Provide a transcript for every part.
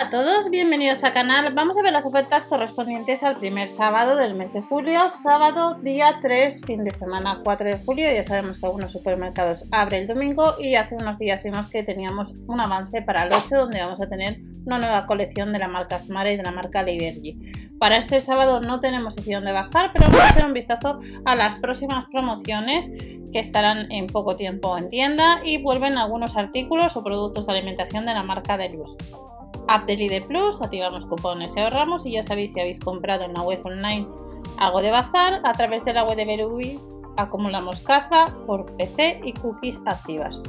a todos, bienvenidos al canal. Vamos a ver las ofertas correspondientes al primer sábado del mes de julio, sábado día 3, fin de semana 4 de julio. Ya sabemos que algunos supermercados abren el domingo y hace unos días vimos que teníamos un avance para el 8 donde vamos a tener una nueva colección de la marca Smart y de la marca Liberty. Para este sábado no tenemos opción de bajar, pero vamos a hacer un vistazo a las próximas promociones que estarán en poco tiempo en tienda y vuelven algunos artículos o productos de alimentación de la marca Deluz. App de Plus, activamos cupones y ahorramos y ya sabéis si habéis comprado en la web online algo de bazar, a través de la web de Berubi acumulamos casva por PC y cookies activas.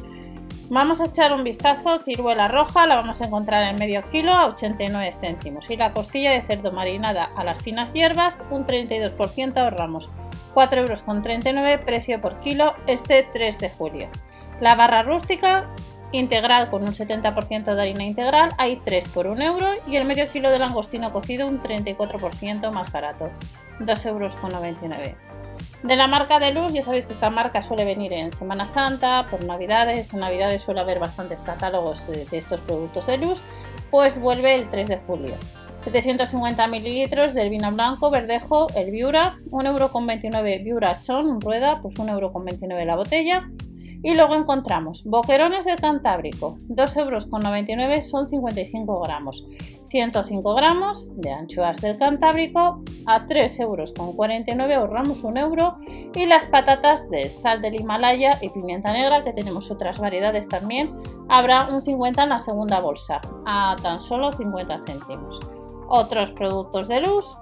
Vamos a echar un vistazo, ciruela roja la vamos a encontrar en medio kilo a 89 céntimos y la costilla de cerdo marinada a las finas hierbas un 32% ahorramos, 4,39 euros precio por kilo este 3 de julio. La barra rústica integral con un 70% de harina integral hay 3 por 1 euro y el medio kilo de langostino cocido un 34% más barato, 2,99 euros. De la marca de luz, ya sabéis que esta marca suele venir en Semana Santa, por Navidades, en Navidades suele haber bastantes catálogos de estos productos de luz, pues vuelve el 3 de julio. 750 mililitros del vino blanco verdejo, el Viura, 1,29€ Viura Chon, rueda, pues 1,29€ la botella, y luego encontramos boquerones del Cantábrico, 2,99 euros son 55 gramos, 105 gramos de anchoas del Cantábrico a 3,49 euros ahorramos 1 euro y las patatas de sal del Himalaya y pimienta negra que tenemos otras variedades también habrá un 50 en la segunda bolsa a tan solo 50 céntimos. Otros productos de luz,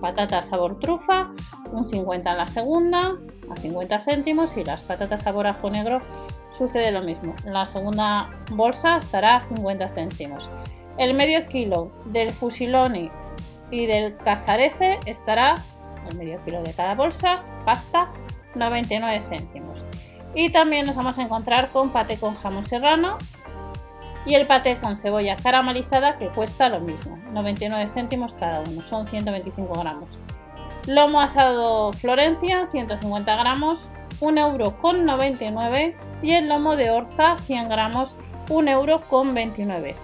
patatas sabor trufa, un 50 en la segunda, a 50 céntimos y las patatas sabor ajo negro sucede lo mismo. La segunda bolsa estará a 50 céntimos. El medio kilo del fusiloni y del casarece estará, el medio kilo de cada bolsa, pasta, 99 céntimos. Y también nos vamos a encontrar con pate con jamón serrano y el paté con cebolla caramelizada que cuesta lo mismo, 99 céntimos cada uno, son 125 gramos. Lomo asado Florencia, 150 gramos, 1 euro con 99 y el lomo de Orza, 100 gramos, 1 euro con 29.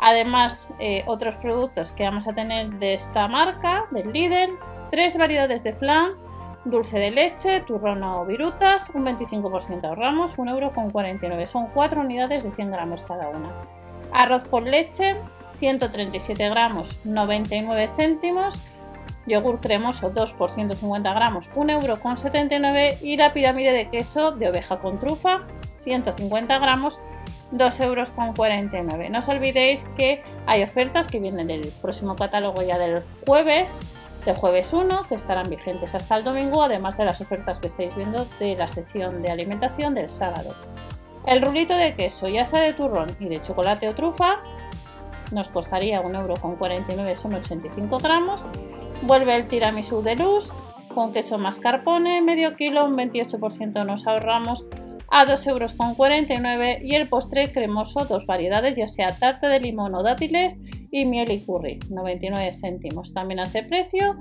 Además, eh, otros productos que vamos a tener de esta marca, del líder, tres variedades de flan, dulce de leche, turrón o virutas, un 25% ahorramos, 1,49€. Son 4 unidades de 100 gramos cada una. Arroz con leche, 137 gramos, 99 céntimos. Yogur cremoso 2 por 150 gramos, 1,79€ y la pirámide de queso de oveja con trufa, 150 gramos, 2,49€. No os olvidéis que hay ofertas que vienen del próximo catálogo ya del jueves de jueves 1, que estarán vigentes hasta el domingo, además de las ofertas que estáis viendo de la sección de alimentación del sábado. El rulito de queso, ya sea de turrón y de chocolate o trufa, nos costaría 1,49€, son 85 gramos. Vuelve el tiramisú de luz, con queso mascarpone, medio kilo, un 28% nos ahorramos a 2,49 euros y el postre cremoso, dos variedades, ya sea tarta de limón o dátiles y miel y curry, 99 céntimos. También a ese precio,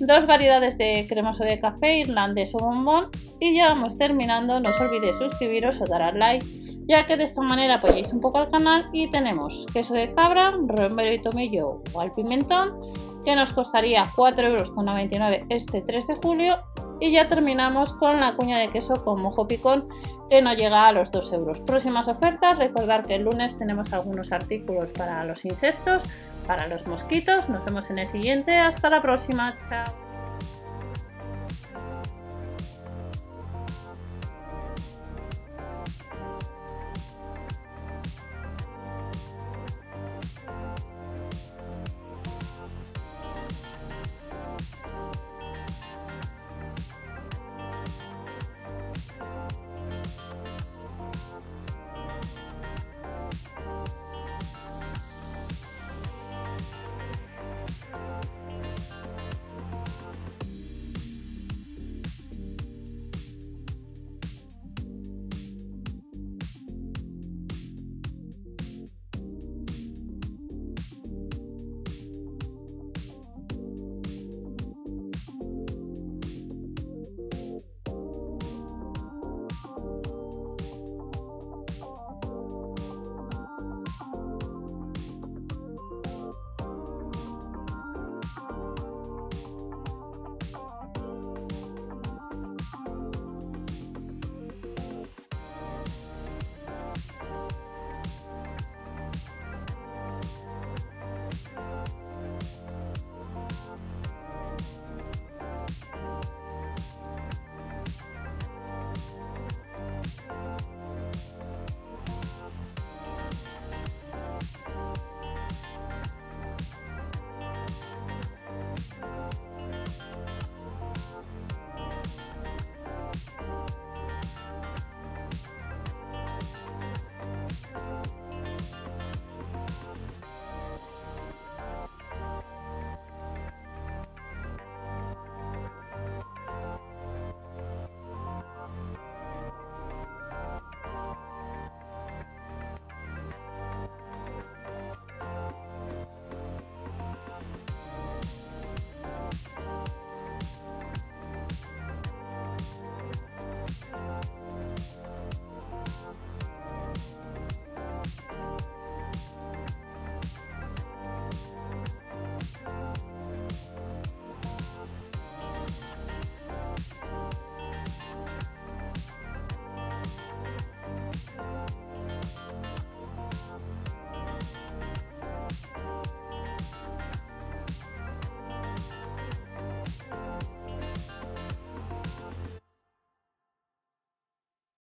dos variedades de cremoso de café, irlandés o bombón. Y ya vamos terminando, no os olvidéis suscribiros o dar al like ya que de esta manera apoyáis un poco al canal. Y tenemos queso de cabra, romero y tomillo o al pimentón que nos costaría 4,99 euros este 3 de julio y ya terminamos con la cuña de queso con mojo picón que no llega a los 2 euros. Próximas ofertas, recordar que el lunes tenemos algunos artículos para los insectos, para los mosquitos. Nos vemos en el siguiente. Hasta la próxima. Chao.